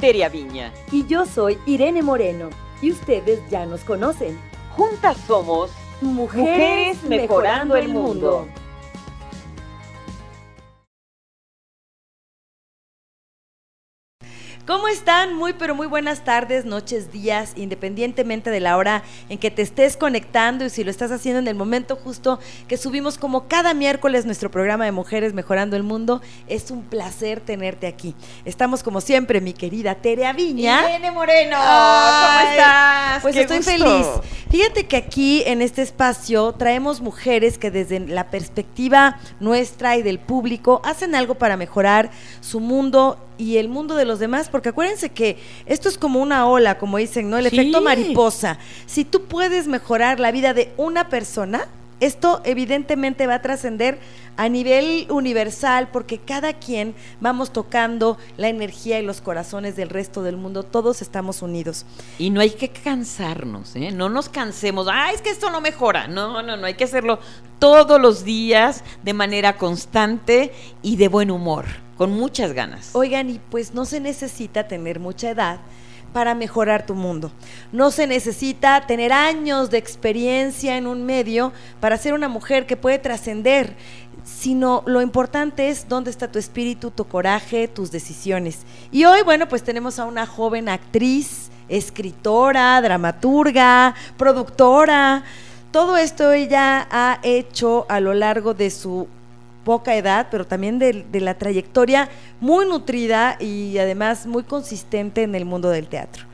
Viña. Y yo soy Irene Moreno. Y ustedes ya nos conocen. Juntas somos Mujeres, mejorando, el mundo. ¿Cómo están? Muy pero muy buenas tardes, noches, días, independientemente de la hora en que te estés conectando y si lo estás haciendo en el momento justo que subimos como cada miércoles nuestro programa de Mujeres Mejorando el Mundo. Es un placer tenerte aquí. Estamos como siempre, mi querida Tere Viña. Irene Moreno, ¿cómo estás? Pues Qué estoy gusto. feliz. Fíjate que aquí en este espacio traemos mujeres que desde la perspectiva nuestra y del público hacen algo para mejorar su mundo y el mundo de los demás, porque acuérdense que esto es como una ola, como dicen, ¿no? El Sí. efecto mariposa. Si tú puedes mejorar la vida de una persona, esto evidentemente va a trascender a nivel universal, porque cada quien vamos tocando la energía y los corazones del resto del mundo, todos estamos unidos. Y no hay que cansarnos, ¿eh? No nos cansemos. Ah, es que esto no mejora. No, no, no. Hay que hacerlo todos los días de manera constante y de buen humor, con muchas ganas. Oigan, y pues no se necesita tener mucha edad para mejorar tu mundo. No se necesita tener años de experiencia en un medio para ser una mujer que puede trascender, sino lo importante es dónde está tu espíritu, tu coraje, tus decisiones. Y hoy, bueno, pues tenemos a una joven actriz, escritora, dramaturga, productora. Todo esto ella ha hecho a lo largo de su poca edad, pero también de, de la trayectoria muy nutrida y además muy consistente en el mundo del teatro.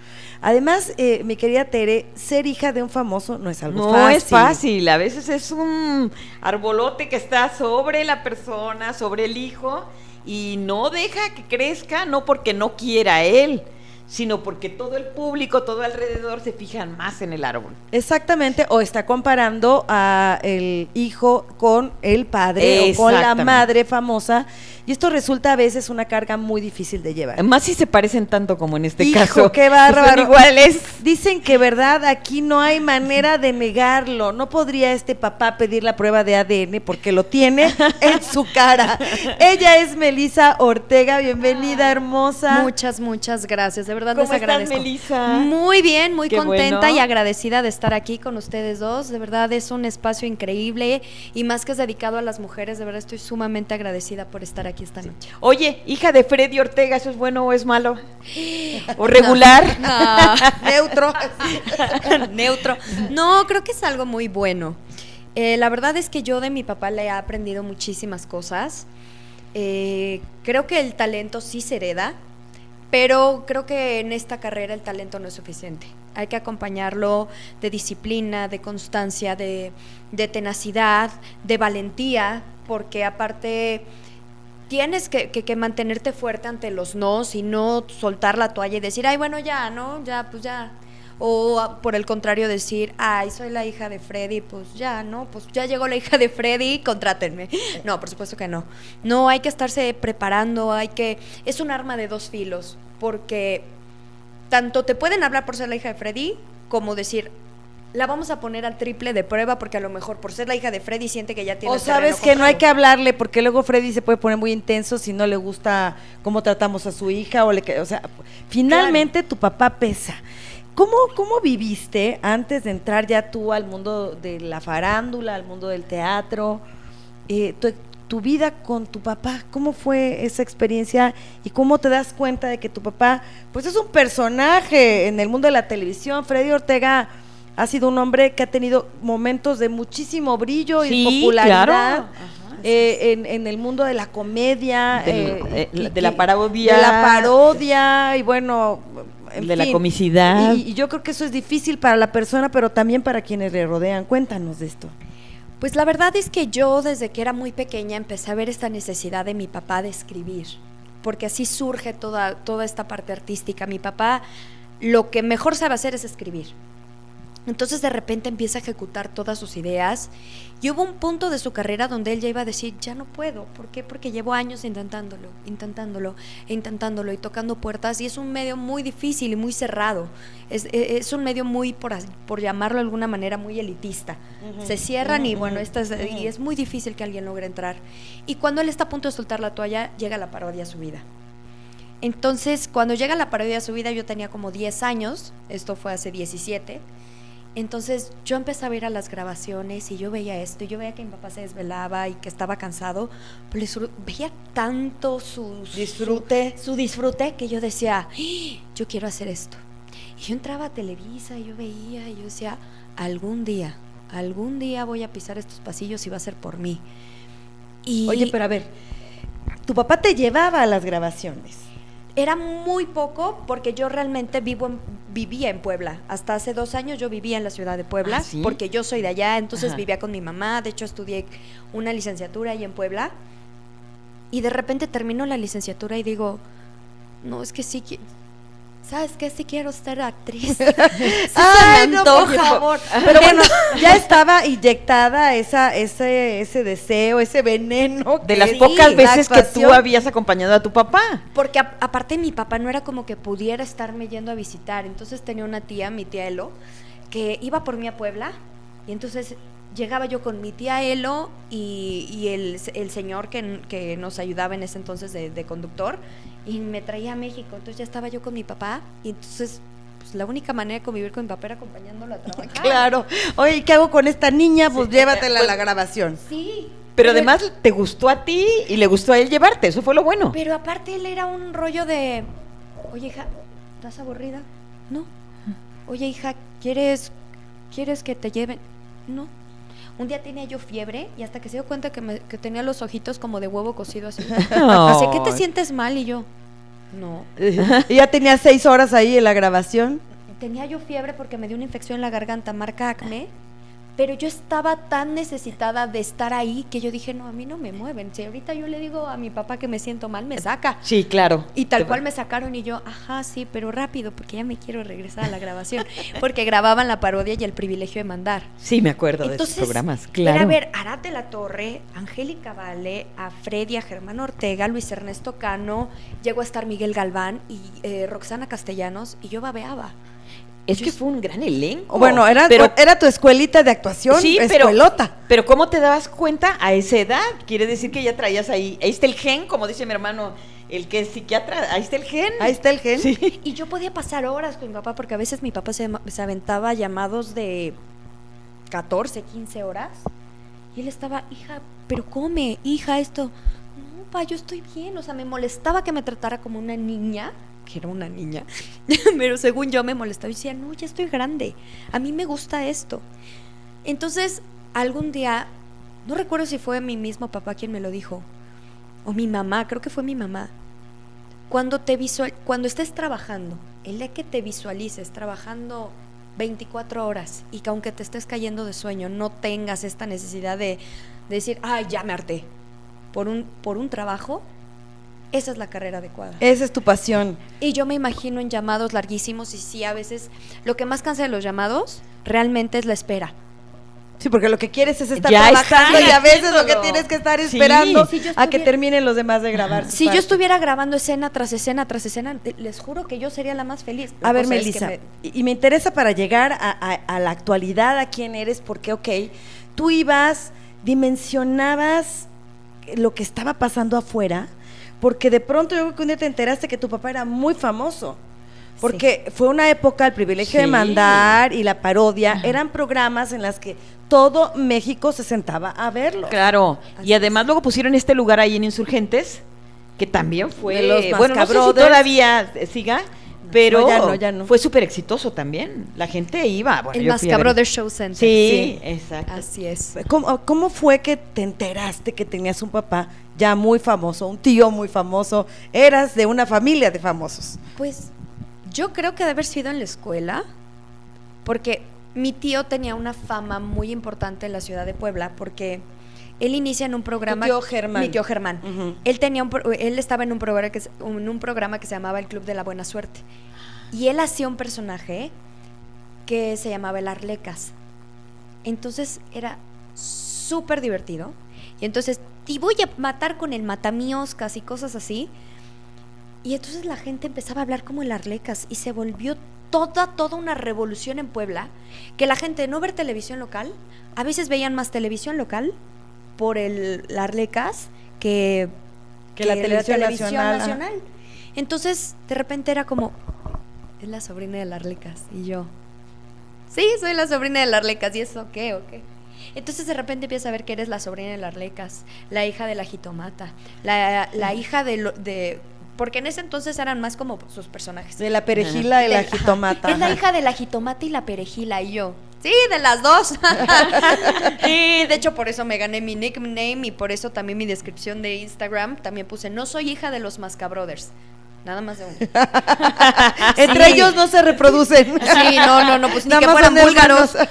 Además, eh, mi querida Tere, ser hija de un famoso no es algo No fácil. es fácil, a veces es un arbolote que está sobre la persona, sobre el hijo, y no deja que crezca, no porque no quiera él, sino porque todo el público, todo alrededor se fijan más en el árbol. Exactamente, o está comparando a el hijo con el padre o con la madre famosa, y esto resulta a veces una carga muy difícil de llevar. Más si se parecen tanto como en este Hijo, caso. qué bárbaro. son iguales. Dicen que verdad, aquí no hay manera de negarlo. No podría este papá pedir la prueba de ADN porque lo tiene en su cara. Ella es Melisa Ortega, bienvenida hermosa. Muchas, muchas gracias. De verdad ¿Cómo les estás, agradezco. Melissa? Muy bien, muy Qué contenta bueno. y agradecida de estar aquí con ustedes dos. De verdad es un espacio increíble y más que es dedicado a las mujeres, de verdad estoy sumamente agradecida por estar aquí esta noche. Oye, hija de Freddy Ortega, ¿eso es bueno o es malo? ¿O regular? Neutro. Neutro. No, creo que es algo muy bueno. Eh, la verdad es que yo de mi papá le he aprendido muchísimas cosas. Eh, creo que el talento sí se hereda, pero creo que en esta carrera el talento no es suficiente. Hay que acompañarlo de disciplina, de constancia, de, de tenacidad, de valentía, porque aparte tienes que, que- que mantenerte fuerte ante los nos y no soltar la toalla y decir, ay, bueno, ya, ¿no? Ya, pues ya. O por el contrario decir, ay, soy la hija de Freddy, pues ya, ¿no? Pues ya llegó la hija de Freddy, contrátenme. No, por supuesto que no. No, hay que estarse preparando, hay que... Es un arma de dos filos, porque tanto te pueden hablar por ser la hija de Freddy, como decir, la vamos a poner al triple de prueba, porque a lo mejor por ser la hija de Freddy siente que ya tiene O sabes que no hay que hablarle porque luego Freddy se puede poner muy intenso si no le gusta cómo tratamos a su hija o le o sea, finalmente tu papá pesa. ¿Cómo, ¿Cómo viviste antes de entrar ya tú al mundo de la farándula, al mundo del teatro? eh, tu, tu vida con tu papá, ¿cómo fue esa experiencia y cómo te das cuenta de que tu papá, pues es un personaje en el mundo de la televisión? Freddy Ortega ha sido un hombre que ha tenido momentos de muchísimo brillo y Sí, popularidad. claro. eh, en, en el mundo de la comedia, Del- eh, eh, de la parodia. de la parodia y bueno, en De la comicidad. Y, y yo creo que eso es difícil para la persona, pero también para quienes le rodean. Cuéntanos de esto. Pues la verdad es que yo desde que era muy pequeña empecé a ver esta necesidad de mi papá de escribir, porque así surge toda, toda esta parte artística. Mi papá lo que mejor sabe hacer es escribir. Entonces de repente empieza a ejecutar todas sus ideas y hubo un punto de su carrera donde él ya iba a decir, ya no puedo. ¿Por qué? Porque llevo años intentándolo, intentándolo, intentándolo y tocando puertas y es un medio muy difícil y muy cerrado. Es, e- es un medio muy, por, llamarlo de alguna manera, muy elitista. Se cierran y bueno, esta es, y es muy difícil que alguien logre entrar. Y cuando él está a punto de soltar la toalla, llega la parodia a su vida. Entonces, cuando llega la parodia a su vida, yo tenía como 10 años, esto fue hace 17. Entonces, yo empecé a ver a las grabaciones y yo veía esto, y yo veía que mi papá se desvelaba y que estaba cansado, pero veía tanto su, su- Disfrute. su disfrute que yo decía, "Ah, yo quiero hacer esto. Y yo entraba a Televisa y yo veía y yo decía, algún día, algún día voy a pisar estos pasillos y va a ser por mí. Y Oye, pero a ver, tu papá te llevaba a las grabaciones. Era muy poco porque yo realmente vivo en- vivía en Puebla. Hasta hace dos años yo vivía en la ciudad de Puebla ¿Ah, sí? porque yo soy de allá, entonces Ajá. vivía con mi mamá. De hecho, estudié una licenciatura ahí en Puebla. Y de repente termino la licenciatura y digo, no, es que sí, ¿sabes qué? Sí quiero ser actriz. Sí me no, por favor. Pero bueno, ya estaba inyectada esa, ese, ese deseo, ese veneno. De las pocas la veces que tú habías acompañado a tu papá. Porque a- aparte mi papá no era como que pudiera estarme yendo a visitar. Entonces tenía una tía, mi tía Elo, que iba por mí a Puebla. Y entonces llegaba yo con mi tía Elo y, y el, el señor que, que nos ayudaba en ese entonces de, de conductor. Y me traía a México. Entonces ya estaba yo con mi papá. Y entonces pues, la única manera de convivir con mi papá era acompañándolo a trabajar. Claro. Oye, ¿qué hago con esta niña? Pues Sí. llévatela a Pues- la grabación. Sí. Pero además te gustó a ti y le gustó a él llevarte, eso fue lo bueno. Pero aparte él era un rollo de, oye hija, ¿estás aburrida? No. Oye hija, ¿quieres, ¿quieres que te lleven? No. Un día tenía yo fiebre y hasta que se dio cuenta que, me- que tenía los ojitos como de huevo cocido así. Así que te sientes mal y yo, no. y ya tenía seis horas ahí en la grabación. Tenía yo fiebre porque me dio una infección en la garganta, marca acné. Pero yo estaba tan necesitada de estar ahí que yo dije, no, a mí no me mueven. Si ahorita yo le digo a mi papá que me siento mal, me saca. Sí, claro. Y tal cual me sacaron y yo, ajá, sí, pero rápido, porque ya me quiero regresar a la grabación. Porque grababan la parodia y el privilegio de mandar. Sí, me acuerdo de esos programas, claro. era ver a Arad de la Torre, Angélica Vale, a Freddy, a Germán Ortega, Luis Ernesto Cano, llegó a estar Miguel Galván y eh, Roxana Castellanos, y yo babeaba. Es que fue un gran elenco. Bueno, era, pero, era tu escuelita de actuación, sí, pero, escuelota. pero ¿cómo te dabas cuenta a esa edad? Quiere decir que ya traías ahí, ahí está el gen, como dice mi hermano, el que es psiquiatra, ahí está el gen. Ahí está el gen. Sí. Y yo podía pasar horas con mi papá, porque a veces mi papá se, se aventaba llamados de 14, 15 horas. Y él estaba, hija, pero come, hija, esto. No, pa, yo estoy bien. O sea, me molestaba que me tratara como una niña, que era una niña. pero según yo me molestaba y decía, no, ya estoy grande. A mí me gusta esto. Entonces, algún día, no recuerdo si fue mi mismo papá quien me lo dijo, o mi mamá, creo que fue mi mamá. Cuando te visual, cuando estés trabajando, el día que te visualices trabajando 24 horas y que aunque te estés cayendo de sueño, no tengas esta necesidad de, de decir, ay, ya me harté por un, por un trabajo, esa es la carrera adecuada. Esa es tu pasión. Y yo me imagino en llamados larguísimos y sí, a veces lo que más cansa de los llamados realmente es la espera. Sí, porque lo que quieres es estar Ya trabajando y a veces lo que tienes que estar Sí. esperando Si a que terminen los demás de grabar. Si yo estuviera grabando escena tras escena tras escena, te- les juro que yo sería la más feliz. La A ver, cosa es que Melissa, me- y y me interesa para llegar a, a- a la actualidad, a quién eres, porque, ok, tú ibas, dimensionabas lo que estaba pasando afuera, porque de pronto yo creo que un día te enteraste que tu papá era muy famoso. Porque fue una época, el privilegio de mandar y la parodia, eran programas en las que todo México se sentaba a verlo. Claro. Así Y además luego pusieron este lugar ahí en Insurgentes, que también fue. De los bueno, no sé si Mascabrothers. todavía eh, siga, pero No, ya no, ya no. fue súper exitoso también. La gente iba. Bueno, el yo fui a Masca ver- Brothers Show Center. Sí, exacto. Así es. ¿Cómo, cómo fue que te enteraste que tenías un papá ya muy famoso, un tío muy famoso? Eras de una familia de famosos. Pues yo creo que debe haber sido en la escuela, porque mi tío tenía una fama muy importante en la ciudad de Puebla, porque él inicia en un programa. tío Germán. Mi tío Germán. Él tenía un, él estaba en un programa que se- en un programa que se llamaba el Club de la Buena Suerte y él hacía un personaje que se llamaba el Arlecas. Entonces era súper divertido y entonces te voy a matar con el matamíoscas y cosas así. Y entonces la gente empezaba a hablar como el Arlecas y se volvió toda, toda una revolución en Puebla, que la gente de no ver televisión local, a veces veían más televisión local por el Arlecas que, Que la televisión nacional. Entonces, de repente era como, es la sobrina de las Arlecas. Y yo, sí, soy la sobrina de las Arlecas. ¿Y eso qué o qué? Entonces de repente empieza a ver que eres la sobrina de las Arlecas, la hija de la jitomata, la, la hija de, lo- de... Porque en ese entonces eran más como sus personajes. De la perejila y la Del- ajá. jitomata. Es la hija de la jitomata y la perejila. Y yo, sí, de las dos. y de hecho por eso me gané mi nickname y por eso también mi descripción de Instagram también puse, no soy hija de los Mascabrothers. Nada más de uno. Entre ellos no se reproducen. Sí, no, no, no, pues ni Nada que fueran búlgaros.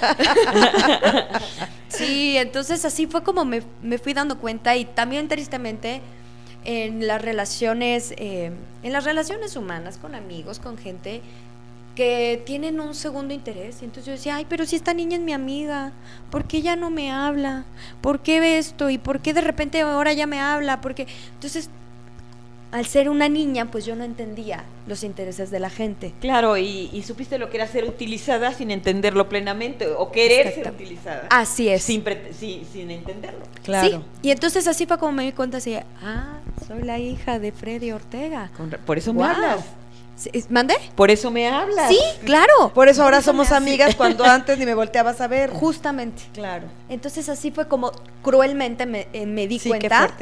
Sí, entonces así fue como me, me fui dando cuenta y también tristemente en las relaciones, eh, en las relaciones humanas con amigos, con gente que tienen un segundo interés. Y entonces yo decía, ay, pero si esta niña es mi amiga, ¿por qué ya no me habla? ¿Por qué ve esto? ¿Y por qué de repente ahora ya me habla? Porque entonces, al ser una niña, pues yo no entendía los intereses de la gente. Claro, y, y supiste lo que era ser utilizada sin entenderlo plenamente o querer ser utilizada. Así es. Sin, sin, sin entenderlo. Claro. Sí, y entonces así fue como me di cuenta, así, ah, soy la hija de Freddy Ortega. Con Por eso me Guau. hablas. ¿Mandé? Por eso me hablas. Sí, claro. Por eso ahora somos amigas cuando antes ni me volteabas a ver. Justamente. Claro. Entonces así fue como cruelmente me, eh, me di Sí, cuenta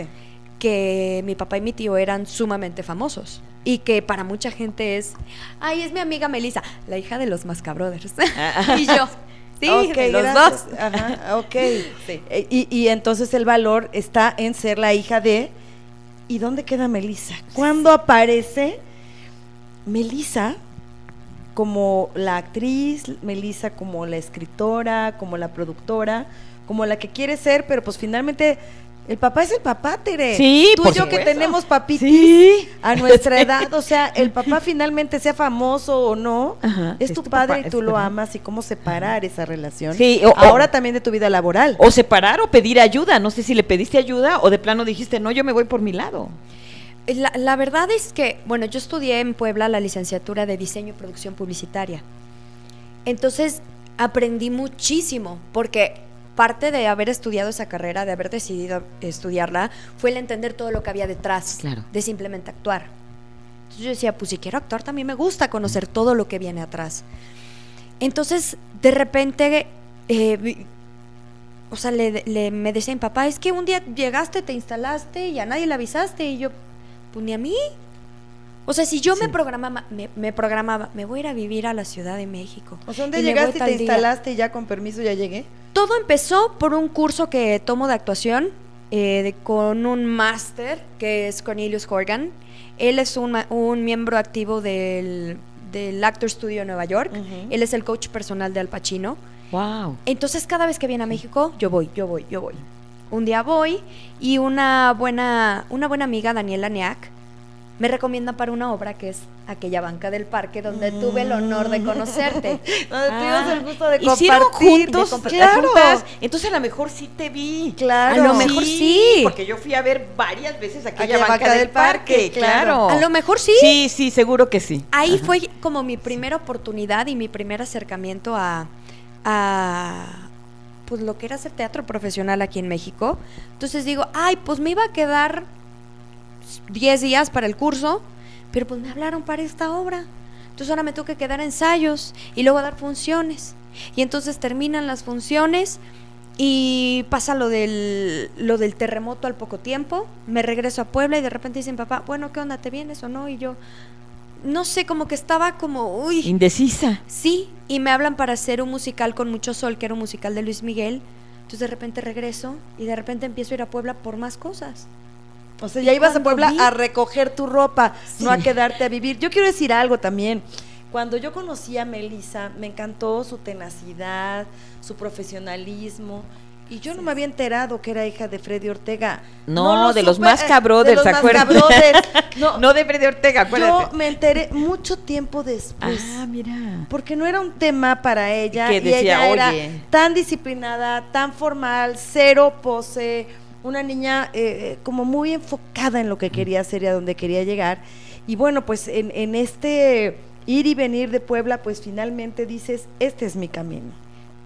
que mi papá y mi tío eran sumamente famosos. Y que para mucha gente es, ay, es mi amiga Melissa, la hija de los Mascabrothers. y yo, sí, Ok, de los gracias. dos. Ajá, ok. Eh, Y, y entonces el valor está en ser la hija de. ¿Y dónde queda Melissa? ¿Cuándo aparece Melissa como la actriz, Melissa como la escritora, como la productora, como la que quiere ser, pero pues finalmente el papá es el papá, Tere. Sí, Tú por y yo que tenemos papitis Sí. a nuestra edad, o sea, el papá finalmente sea famoso o no, Ajá, es, es tu padre papá, y tú lo verdad. amas y cómo separar esa relación. Sí, o- o- ahora también de tu vida laboral. O separar o pedir ayuda. No sé si le pediste ayuda o de plano dijiste, no, yo me voy por mi lado. La, la verdad es que, bueno, yo estudié en Puebla la licenciatura de diseño y producción publicitaria. Entonces aprendí muchísimo, porque parte de haber estudiado esa carrera, de haber decidido estudiarla, fue el entender todo lo que había detrás Claro. de simplemente actuar. Entonces yo decía, pues si quiero actuar también me gusta conocer todo lo que viene atrás. Entonces, de repente, eh, o sea, le, le- me decía mi papá, es que un día llegaste, te instalaste y a nadie le avisaste y yo, pues ni a mí. O sea, si yo me programaba, me, me programaba, me voy a ir a vivir a la Ciudad de México. O sea, ¿dónde llegaste y te día. instalaste y ya con permiso ya llegué? Todo empezó por un curso que tomo de actuación eh, de- con un máster que es Cornelius Horgan. Él es un, un miembro activo del, del Actor Studio de Nueva York. Él es el coach personal de Al Pacino. Wow. Entonces cada vez que viene a México, yo voy, yo voy, yo voy. Un día voy y una buena, una buena amiga, Daniela Niak, me recomienda para una obra que es aquella banca del parque donde tuve el honor de conocerte. Donde tuvimos el gusto de Hicieron compartir. juntos, claro. juntas. Entonces a lo mejor sí te vi. Claro. A lo mejor sí. Porque yo fui a ver varias veces aquella, Aquella banca, del parque, claro. A lo mejor sí. Sí, sí, seguro que sí. Ahí fue como mi primera oportunidad y mi primer acercamiento a, a pues lo que era hacer teatro profesional aquí en México. Entonces digo, ay, pues me iba a quedar 10 días para el curso, pero pues me hablaron para esta obra. Entonces ahora me tengo que quedar ensayos y luego dar funciones. Y entonces terminan las funciones y pasa lo del, lo del terremoto al poco tiempo. Me regreso a Puebla y de repente dicen, papá, bueno, ¿qué onda? ¿Te vienes o no? Y yo, no sé, como que estaba como, uy, Indecisa. sí. Y me hablan para hacer un musical con mucho sol, que era un musical de Luis Miguel. Entonces de repente regreso y de repente empiezo a ir a Puebla por más cosas. O sea, ya ibas a Puebla vi- a recoger tu ropa, no a quedarte a vivir. Yo quiero decir algo también. Cuando yo conocí a Melissa, me encantó su tenacidad, su profesionalismo. Y yo no me había enterado que era hija de Freddy Ortega. No, lo de los más eh, cabrothers, de los ¿se más acuerdan? No, No de Freddy Ortega, acuérdate. yo me enteré mucho tiempo después. ah, mira. Porque no era un tema para ella. que y decía, ella era "Oye". tan disciplinada, tan formal, cero pose, una niña eh, como muy enfocada en lo que quería hacer y a donde quería llegar. Y bueno, pues en, en este ir y venir de Puebla, pues finalmente dices, este es mi camino.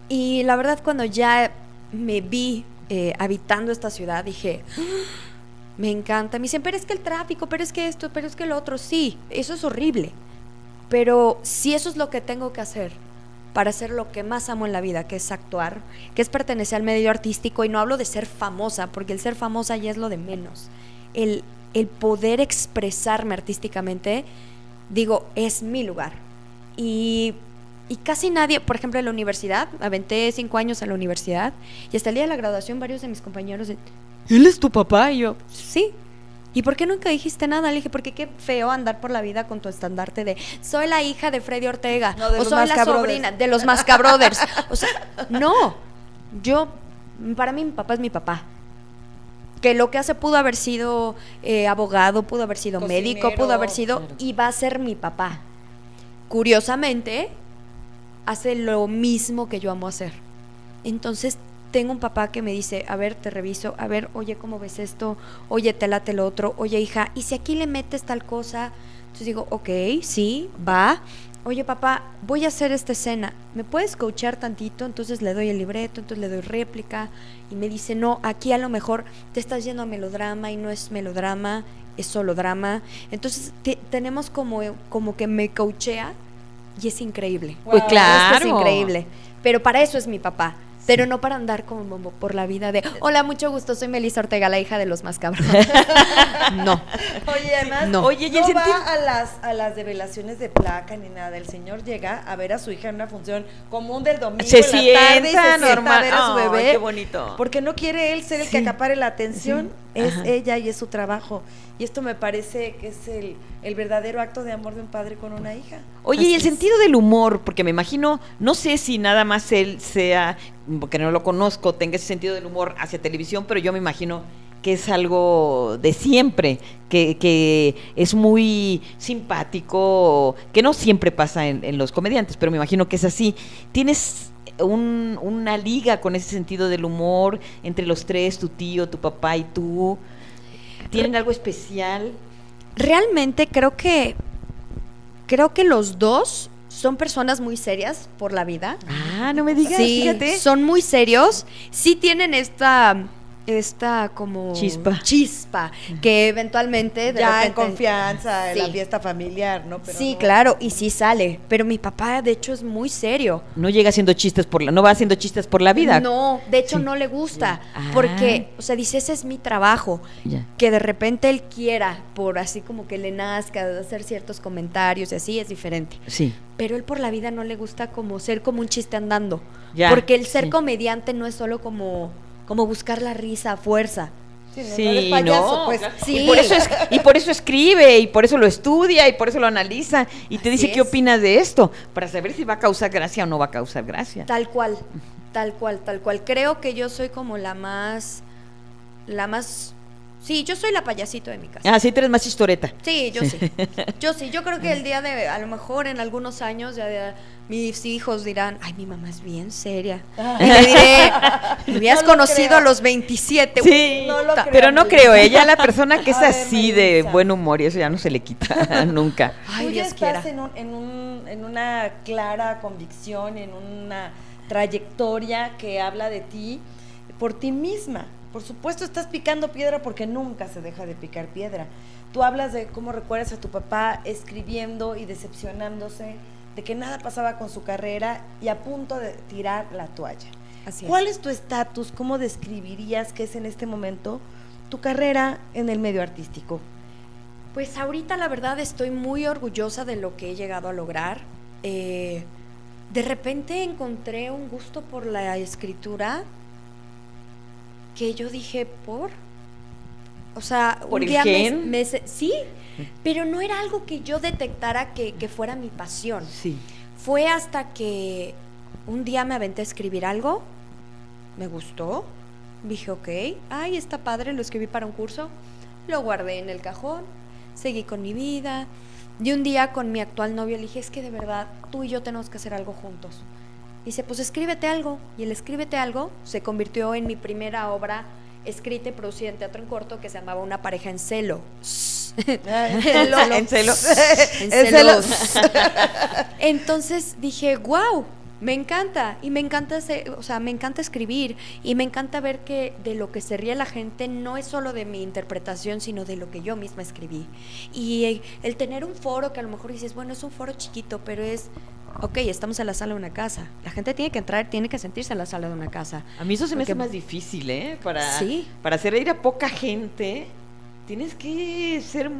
Y la verdad cuando ya me vi eh, habitando esta ciudad, dije, Me encanta. Me dicen, pero es que el tráfico, pero es que esto, pero es que lo otro. Sí, eso es horrible. Pero si eso es lo que tengo que hacer para hacer lo que más amo en la vida, que es actuar, que es pertenecer al medio artístico, y no hablo de ser famosa, porque el ser famosa ya es lo de menos. El, el poder expresarme artísticamente, digo, es mi lugar. Y, y casi nadie, por ejemplo, en la universidad, aventé cinco años en la universidad, y hasta el día de la graduación varios de mis compañeros, ¿él es tu papá? Y yo, sí. ¿Y por qué nunca dijiste nada? Le dije, porque qué feo andar por la vida con tu estandarte de soy la hija de Freddy Ortega No, de o soy la sobrina de los Masca Brothers. O sea, no. Yo, para mí, mi papá es mi papá. Que lo que hace pudo haber sido eh, abogado, pudo haber sido médico, pudo haber sido. Y va a ser mi papá. Curiosamente, hace lo mismo que yo amo hacer. Entonces, tengo un papá que me dice, a ver, te reviso, a ver, oye, ¿cómo ves esto? Oye, te late lo otro, oye, hija, ¿y si aquí le metes tal cosa? Entonces digo, ok, sí, va. Oye, papá, voy a hacer esta escena. ¿Me puedes coachear tantito? Entonces le doy el libreto, entonces le doy réplica. Y me dice, no, aquí a lo mejor te estás yendo a melodrama y no es melodrama, es solo drama. Entonces te- tenemos como, como que me coachea y es increíble. Pues Esto claro. es increíble. Pero para eso es mi papá. Pero no para andar como por la vida de, hola, mucho gusto, soy Melissa Ortega, la hija de los más cabrones. no. Oye, además, No. Oye, y no va a las, a las develaciones de placa ni nada. El señor llega a ver a su hija en una función común del domingo Se en la tarde y se sienta sienta normal. a ver a su bebé. qué bonito. Porque no quiere él ser el que Sí. acapare la atención. Sí. Es Ajá. ella y es su trabajo. Y esto me parece que es el, el verdadero acto de amor de un padre con una hija. Oye, Así y el es. sentido del humor, porque me imagino, no sé si nada más él sea, porque no lo conozco, tenga ese sentido del humor hacia televisión, pero yo me imagino que es algo de siempre, que, que es muy simpático, que no siempre pasa en, en los comediantes, pero me imagino que es así. ¿Tienes un- una liga con ese sentido del humor entre los tres, tu tío, tu papá y tú? ¿Tienen algo especial? Realmente creo que creo que los dos son personas muy serias por la vida. Ah, no me digas, sí, fíjate. son muy serios. Sí tienen esta esta como Chispa. chispa que eventualmente de ya en confianza, en la fiesta familiar, ¿no? Pero sí, no- claro, y sí sale. Pero mi papá, de hecho, es muy serio. No llega haciendo chistes por la, no va haciendo chistes por la vida. No, de hecho Sí. no le gusta. Ah. Porque, o sea, dice, ese es mi trabajo. Ya. Que de repente él quiera, por así como que le nazca, de hacer ciertos comentarios y así, es diferente. Sí. Pero él por la vida no le gusta como ser como un chiste andando. Ya, porque el ser sí. comediante no es solo como, como buscar la risa a fuerza. Sí, no, no Sí, eres payaso, no, pues. Sí. Y por, eso es- y por eso escribe, y por eso lo estudia, y por eso lo analiza, y te Así dice qué opinas de esto, para saber si va a causar gracia o no va a causar gracia. Tal cual, tal cual, tal cual. Creo que yo soy como la más, la más, sí, yo soy la payasito de mi casa. Ah, sí, tú eres más historeta. Sí, yo sí. Yo sí, yo creo que el día de, a lo mejor en algunos años ya de- mis hijos dirán, ay, mi mamá es bien seria. Y le diré, me habías No conocido creo. a los 27. Sí, No lo puta". creo. pero no creo, ella la persona que es ver, así de buen humor y eso ya no se le quita nunca. Ay, Tú ya Dios quiera. estás en, un- en, un- en una clara convicción, en una trayectoria que habla de ti por ti misma. Por supuesto, estás picando piedra porque nunca se deja de picar piedra. Tú hablas de cómo recuerdas a tu papá escribiendo y decepcionándose de que nada pasaba con su carrera y a punto de tirar la toalla. Así es. ¿Cuál es tu estatus? ¿Cómo describirías que es en este momento tu carrera en el medio artístico? Pues ahorita la verdad estoy muy orgullosa de lo que he llegado a lograr. Eh, de repente encontré un gusto por la escritura que yo dije, ¿por? O sea, ¿Por un día me- sí, pero no era algo que yo detectara que, que fuera mi pasión. Sí. Fue hasta que un día me aventé a escribir algo, me gustó, dije, ok, ay, está padre, lo escribí para un curso, lo guardé en el cajón, seguí con mi vida. Y un día con mi actual novio le dije, es que de verdad, tú y yo tenemos que hacer algo juntos. Dice, pues escríbete algo. Y el escríbete algo se convirtió en mi primera obra escrita y producida en teatro en corto que se llamaba Una pareja en celo. En celo. En En celos. celos. Entonces dije, wow, Me encanta, y me encanta, o sea, me encanta escribir, y me encanta ver que de lo que se ríe la gente no es solo de mi interpretación, sino de lo que yo misma escribí. Y el tener un foro que a lo mejor dices, bueno, es un foro chiquito, pero es, ok, estamos en la sala de una casa. La gente tiene que entrar, tiene que sentirse en la sala de una casa. A mí eso se me hace Porque- más difícil, ¿eh? Para, Sí. para hacer reír a poca gente, tienes que ser...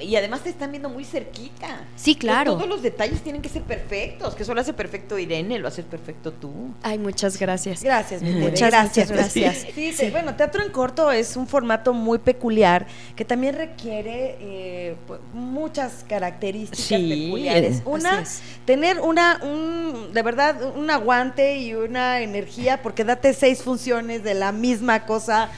Y además te están viendo muy cerquita. Sí, claro. Todos los detalles tienen que ser perfectos, que eso lo hace perfecto Irene, lo haces perfecto tú. Ay, muchas gracias. Gracias, mi Tere, Muchas, gracias. muchas gracias. Sí, te- bueno, teatro en corto es un formato muy peculiar que también requiere eh, pu- muchas características Sí, peculiares. así Una, es. tener una, un, de verdad, un aguante y una energía, porque date seis funciones de la misma cosa.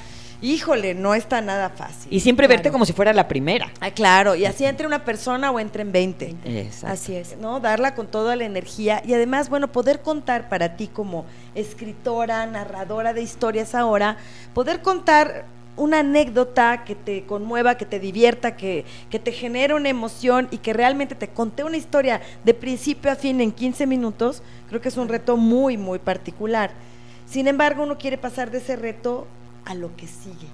Híjole, no está nada fácil. Y siempre verte como si fuera la primera. Ah, claro, y así entre una persona o entre en 20. Exacto. Así es. ¿no? Darla con toda la energía y además, bueno, poder contar para ti como escritora, narradora de historias ahora, poder contar una anécdota que te conmueva, que te divierta, que, que te genere una emoción y que realmente te conté una historia de principio a fin en 15 minutos, creo que es un reto muy, muy particular. Sin embargo, uno quiere pasar de ese reto a lo que sigue,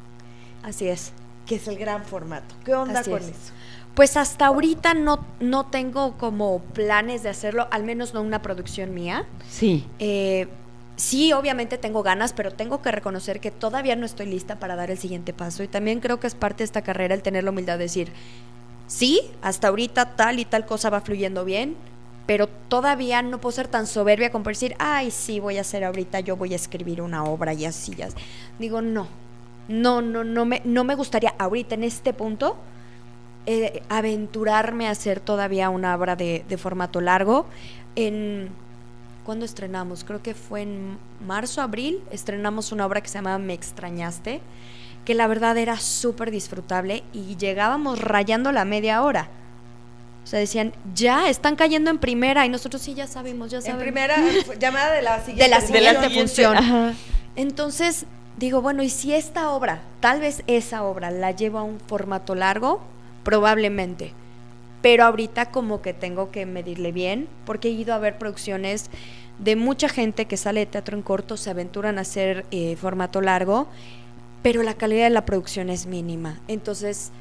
Así es. que es el gran formato. ¿Qué onda Así con es. eso? Pues hasta ahorita no, no tengo como planes de hacerlo, al menos no una producción mía. Sí. Eh, sí, obviamente tengo ganas, pero tengo que reconocer que todavía no estoy lista para dar el siguiente paso. Y también creo que es parte de esta carrera el tener la humildad de decir, sí, hasta ahorita tal y tal cosa va fluyendo bien, pero todavía no puedo ser tan soberbia como decir, ay, sí, voy a hacer ahorita, yo voy a escribir una obra y así. ya". Digo, no, no, no, no me, no me gustaría ahorita en este punto eh, aventurarme a hacer todavía una obra de, de formato largo. En, ¿Cuándo estrenamos? Creo que fue en marzo, abril, estrenamos una obra que se llamaba Me extrañaste, que la verdad era súper disfrutable y llegábamos rayando la media hora. O sea, decían, ya, están cayendo en primera y nosotros sí, ya sabemos, ya En sabemos. primera llamada de la siguiente. De la De la siguiente siguiente, función. ajá. Entonces, digo, bueno, ¿y si esta obra, tal vez esa obra la lleva a un formato largo? Probablemente. Pero ahorita como que tengo que medirle bien, porque he ido a ver producciones de mucha gente que sale de teatro en corto, se aventuran a hacer eh, formato largo, pero la calidad de la producción es mínima. Entonces,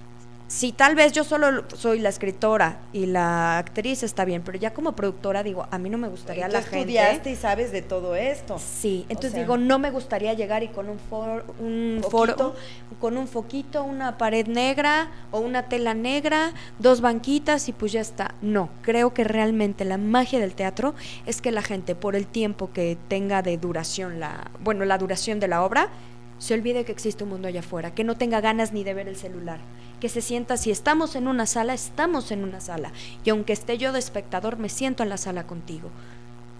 si tal vez yo solo soy la escritora y la actriz está bien, pero ya como productora digo, a mí no me gustaría Tú la gente. estudiaste y sabes de todo esto. Sí, entonces sea- digo, no me gustaría llegar y con un, for- un foro, con un foquito, una pared negra o una tela negra, dos banquitas y pues ya está. No, creo que realmente la magia del teatro es que la gente por el tiempo que tenga de duración la, bueno, la duración de la obra, se olvide que existe un mundo allá afuera, que no tenga ganas ni de ver el celular, que se sienta si estamos en una sala, estamos en una sala y aunque esté yo de espectador, me siento en la sala contigo.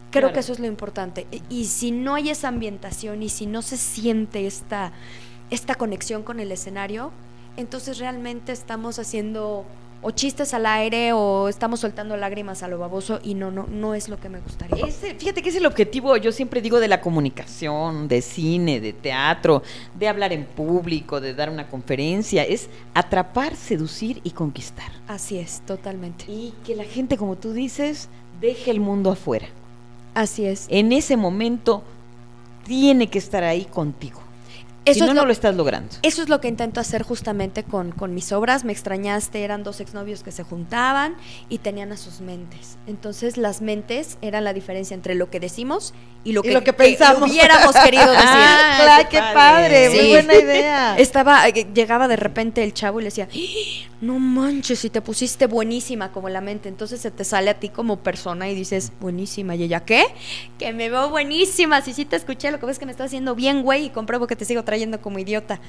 Creo Claro. que eso es lo importante. Y, y si no hay esa ambientación y si no se siente esta, esta conexión con el escenario, entonces realmente estamos haciendo o chistes al aire o estamos soltando lágrimas a lo baboso y no, no, no es lo que me gustaría. Ese- fíjate que es el objetivo, yo siempre digo, de la comunicación, de cine, de teatro, de hablar en público, de dar una conferencia, es atrapar, seducir y conquistar. Así es, totalmente. Y que la gente, como tú dices, deje el mundo afuera. Así es. En ese momento tiene que estar ahí contigo. Eso si no, es no lo- estás logrando. Eso es lo que intento hacer justamente con, con mis obras. Me extrañaste, eran dos exnovios que se juntaban y tenían a sus mentes. Entonces las mentes eran la diferencia entre lo que decimos y lo Y que, lo que pensamos. hubiéramos querido decir. Ah, claro, qué qué padre, padre. muy buena idea. Estaba, eh, llegaba de repente el chavo y le decía, "¡Ah! no manches, si te pusiste buenísima como la mente, entonces se te sale a ti como persona y dices, buenísima, y ella, ¿qué? Que me veo buenísima, si sí te escuché, lo que ves es que me estás haciendo bien, güey, y compruebo que te sigo trayendo como idiota.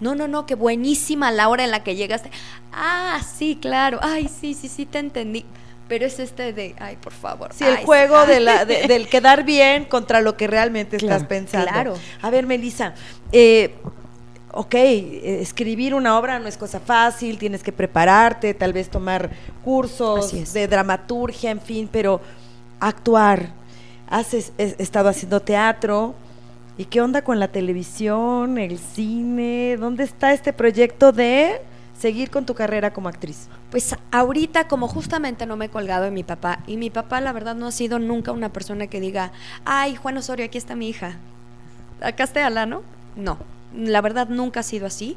No, no, no, que buenísima la hora en la que llegaste. Ah, sí, claro, ay, sí, sí, sí, te entendí. Pero es este de, ay, por favor. Sí, el ay, juego ay". de la, de- del quedar bien contra lo que realmente estás pensando. claro. A ver, Melissa, eh, ok, eh, escribir una obra no es cosa fácil, tienes que prepararte, tal vez tomar cursos de dramaturgia, en fin, pero actuar. Has es- es- estado haciendo teatro. ¿Y qué onda con la televisión, el cine? ¿Dónde está este proyecto de seguir con tu carrera como actriz? Pues ahorita, como justamente no me he colgado de mi papá, y mi papá la verdad no ha sido nunca una persona que diga, ay, Juan Osorio, aquí está mi hija. Acá está Ala, ¿no? No, la verdad nunca ha sido así.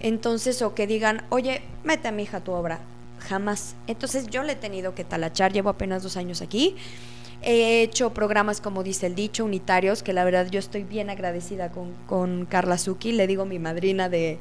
Entonces, o que digan, oye, mete a mi hija a tu obra. Jamás. Entonces yo le he tenido que talachar, llevo apenas dos años aquí. He hecho programas, como dice el dicho, unitarios, que la verdad yo estoy bien agradecida con, con Carla Zucchi, le digo mi madrina de,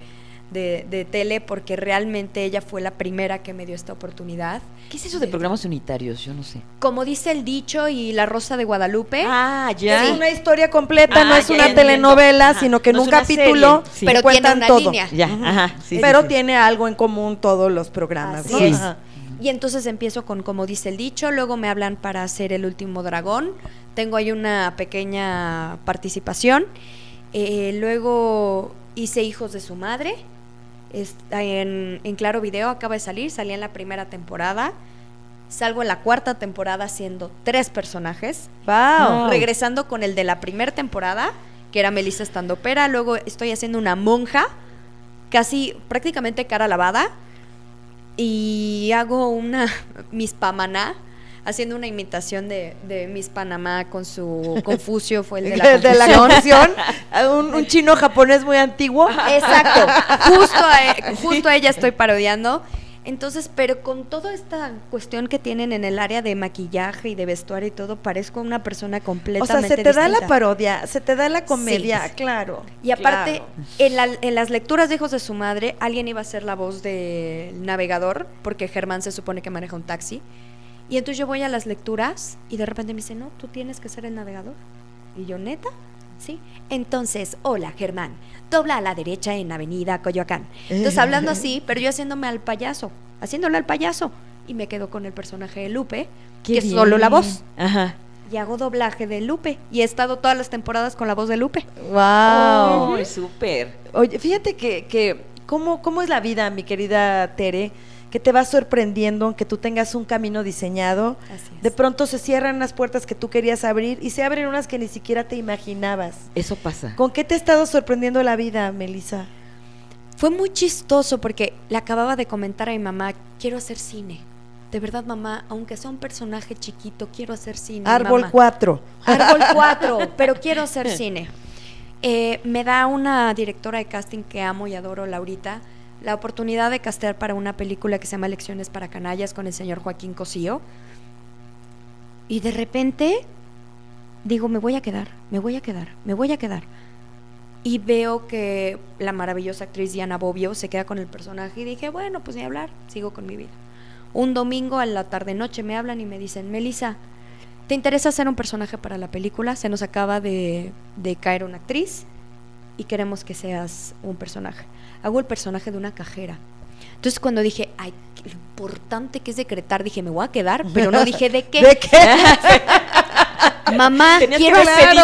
de, de tele, porque realmente ella fue la primera que me dio esta oportunidad. ¿Qué es eso de programas unitarios? Yo no sé. Como dice el dicho y La Rosa de Guadalupe, Ah, Es una historia completa, Ah, no es ya una telenovela, Ajá. sino que en No un es una capítulo sí. Pero cuentan tiene una todo. línea. Ya, ajá. sí, sí, Pero sí. tiene algo en común todos los programas, Así ¿no? es. Ajá. Y entonces empiezo con, como dice el dicho, luego me hablan para hacer el último dragón. Tengo ahí una pequeña participación. Eh, luego hice Hijos de su madre. Está en, en Claro Video acaba de salir, salí en la primera temporada. Salgo en la cuarta temporada haciendo tres personajes. Wow. Wow. Regresando con el de la primera temporada, que era Melissa Estandopera. Luego estoy haciendo una monja, casi prácticamente cara lavada. Y hago una Miss Pamaná, haciendo una imitación de, de Miss Panamá con su Confucio, fue el de la de la confusión. confusión, un, un chino japonés muy antiguo. Exacto, justo a, justo a ella estoy parodiando. Entonces, pero con toda esta cuestión que tienen en el área de maquillaje y de vestuario y todo, parezco una persona O sea, completamente se te da la parodia, se te da la comedia, Sí. claro. Y aparte, claro. en, la- en las lecturas de Hijos de su Madre, alguien iba a ser la voz del navegador, porque Germán se supone que maneja un taxi. Y entonces yo voy a las lecturas y de repente me dice, no, tú tienes que ser el navegador. Y yo, neta, sí. Entonces, hola Germán, dobla a la derecha en Avenida Coyoacán. Entonces hablando así, pero yo haciéndome al payaso, haciéndole al payaso. Y me quedo con el personaje de Lupe, Qué que es solo la voz. Ajá. Y hago doblaje de Lupe. Y he estado todas las temporadas con la voz de Lupe. Wow. Oh, súper. Oye, fíjate que, que ¿cómo, ¿cómo es la vida, mi querida Tere? Que te va sorprendiendo, aunque tú tengas un camino diseñado. De pronto se cierran unas puertas que tú querías abrir y se abren unas que ni siquiera te imaginabas. Eso pasa. ¿Con qué te ha estado sorprendiendo la vida, Melissa? Fue muy chistoso porque le acababa de comentar a mi mamá, quiero hacer cine. De verdad, mamá, aunque sea un personaje chiquito, quiero hacer cine. Árbol mamá". 4. Árbol 4, pero quiero hacer cine. Eh, me da una directora de casting que amo y adoro, Laurita, la oportunidad de castear para una película que se llama Lecciones para Canallas con el señor Joaquín Cosío. Y de repente digo, me voy a quedar, me voy a quedar, me voy a quedar. Y veo que la maravillosa actriz Diana Bobbio se queda con el personaje y dije, bueno, pues ni hablar, sigo con mi vida. Un domingo a la tarde-noche me hablan y me dicen, Melissa, ¿te interesa hacer un personaje para la película? Se nos acaba de, de caer una actriz y queremos que seas un personaje. Hago el personaje de una cajera. Entonces cuando dije, ay, qué importante que es decretar, dije, me voy a quedar, pero no dije de qué. ¿De qué? Mamá, quiero hacer,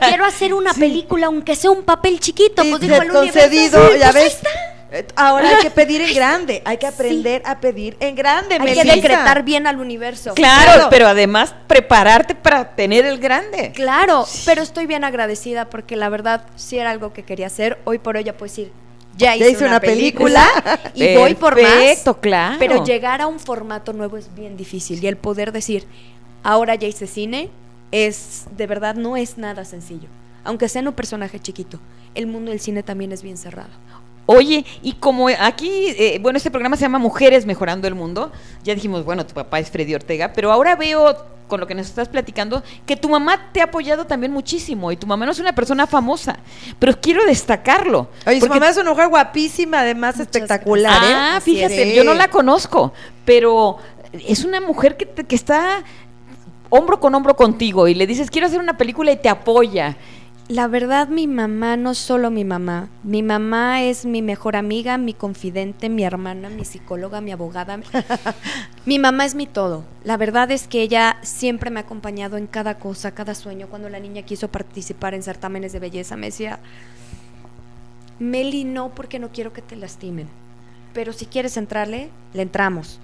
quiero hacer una película, aunque sea un papel chiquito. Sí, pues dijo el universo. concedido, sí, ya pues ahí ves. está. Eh, Ahora hay que pedir en grande, hay que aprender a pedir en grande, Hay Melissa. que decretar bien al universo. Claro, Claro. pero además prepararte para tener el grande. Claro, pero estoy bien agradecida porque la verdad sí era algo que quería hacer. Hoy por hoy ya puedo decir, ya hice, una, película, y voy por más. Perfecto, claro. Pero llegar a un formato nuevo es bien difícil y el poder decir, ahora ya hice cine, es de verdad no es nada sencillo. Aunque sea en un personaje chiquito, el mundo del cine también es bien cerrado. Oye, y como aquí, eh, bueno, este programa se llama Mujeres Mejorando el Mundo, ya dijimos, bueno, tu papá es Freddy Ortega, pero ahora veo, con lo que nos estás platicando, que tu mamá te ha apoyado también muchísimo, y tu mamá no es una persona famosa, pero quiero destacarlo. Oye, su porque- mamá es una mujer guapísima, además Muchas espectacular, ¿eh? Ah, Así fíjate, yo no la conozco, pero es una mujer que, te- que está hombro con hombro contigo y le dices, quiero hacer una película y te apoya. La verdad, mi mamá no es solo mi mamá. Mi mamá es mi mejor amiga, mi confidente, mi hermana, mi psicóloga, mi abogada. mi mamá es mi todo. La verdad es que ella siempre me ha acompañado en cada cosa, cada sueño. Cuando la niña quiso participar en certámenes de belleza, me decía, Meli, no, porque no quiero que te lastimen. Pero si quieres entrarle, le entramos.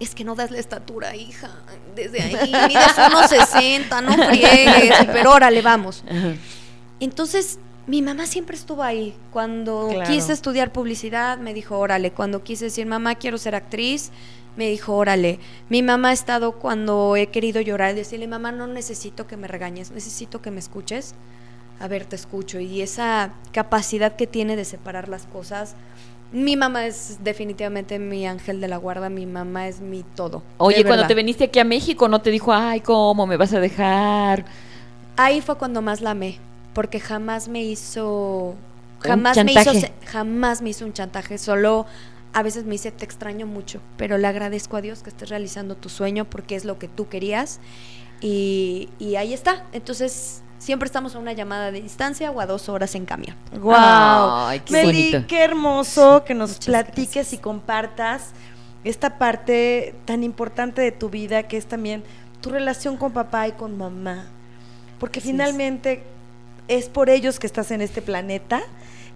Es que no das la estatura, hija. Desde ahí, mides unos 60, no friegues. Pero órale, vamos. Entonces mi mamá siempre estuvo ahí. Cuando Claro. quise estudiar publicidad, me dijo, órale. Cuando quise decir, mamá, quiero ser actriz, me dijo, órale. Mi mamá ha estado cuando he querido llorar y decirle, mamá, no necesito que me regañes, necesito que me escuches. A ver, te escucho. Y esa capacidad que tiene de separar las cosas. Mi mamá es definitivamente mi ángel de la guarda, mi mamá es mi todo. Oye, cuando te viniste aquí a México, ¿no te dijo, ay, cómo me vas a dejar? Ahí fue cuando más la amé, porque jamás me hizo, jamás me hizo, jamás me hizo un chantaje, solo a veces me dice te extraño mucho, pero le agradezco a Dios que estés realizando tu sueño porque es lo que tú querías y, y ahí está. Entonces siempre estamos a una llamada de distancia o a dos horas en camión. Wow. Ay, qué Meli, bonito. qué hermoso que nos Muchas platiques gracias. y compartas esta parte tan importante de tu vida que es también tu relación con papá y con mamá. Porque Así finalmente es por ellos que estás en este planeta,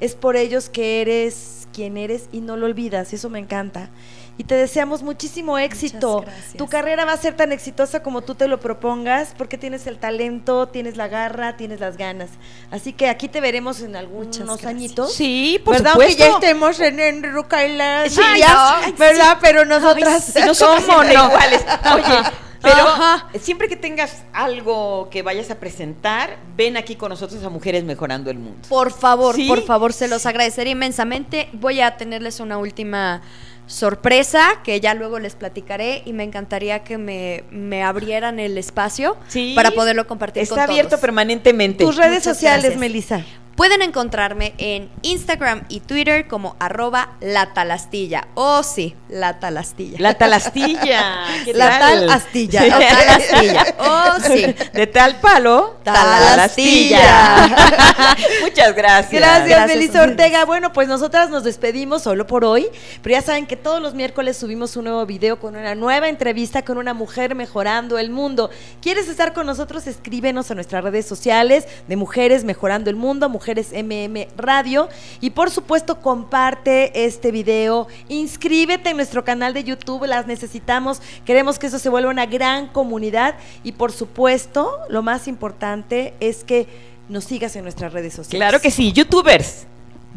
es por ellos que eres quien eres y no lo olvidas, y eso me encanta. Y te deseamos muchísimo éxito. Tu carrera va a ser tan exitosa como tú te lo propongas, porque tienes el talento, tienes la garra, tienes las ganas. Así que aquí te veremos en algunos añitos. Sí, por ¿Verdad? supuesto. Aunque ya estemos en, en Ruca y las Sí, ay, ¿verdad? Pero nosotras... Y nosotros ¿Cómo siempre no? iguales. Oye, pero Ajá. siempre que tengas algo que vayas a presentar, ven aquí con nosotros a Mujeres Mejorando el Mundo. Por favor, ¿Sí? por favor, se los agradeceré inmensamente. Voy a tenerles una última sorpresa que ya luego les platicaré y me encantaría que me, me abrieran el espacio Sí. para poderlo compartir Está con abierto todos. permanentemente. Tus redes Muchas sociales, gracias. Melissa. Pueden encontrarme en Instagram y Twitter como arroba la talastilla. Oh, sí, la talastilla. La talastilla. ¿qué La tal? tal astilla. Sí. La talastilla. Oh, sí. De tal palo, Talastilla. Muchas gracias. Gracias, Gracias Melissa. Ortega. Bueno, pues nosotras nos despedimos solo por hoy, pero ya saben que todos los miércoles subimos un nuevo video con una nueva entrevista con una mujer mejorando el mundo. ¿Quieres estar con nosotros? Escríbenos a nuestras redes sociales de Mujeres Mejorando el Mundo, Mujeres MM Radio. Y por supuesto, comparte este video. Inscríbete en nuestro canal de YouTube, las necesitamos. Queremos que eso se vuelva una gran comunidad. Y por supuesto, lo más importante es que nos sigas en nuestras redes sociales. Claro que sí, youtubers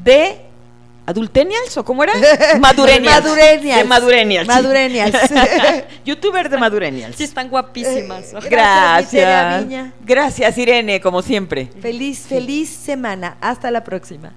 de adultenials o cómo era? Madurenials. Madurenials. De madurenials. Madurenials. youtubers de madurenials. Sí, están guapísimas. Eh, Gracias. Gracias, Irene, como siempre. Feliz, feliz semana. Hasta la próxima.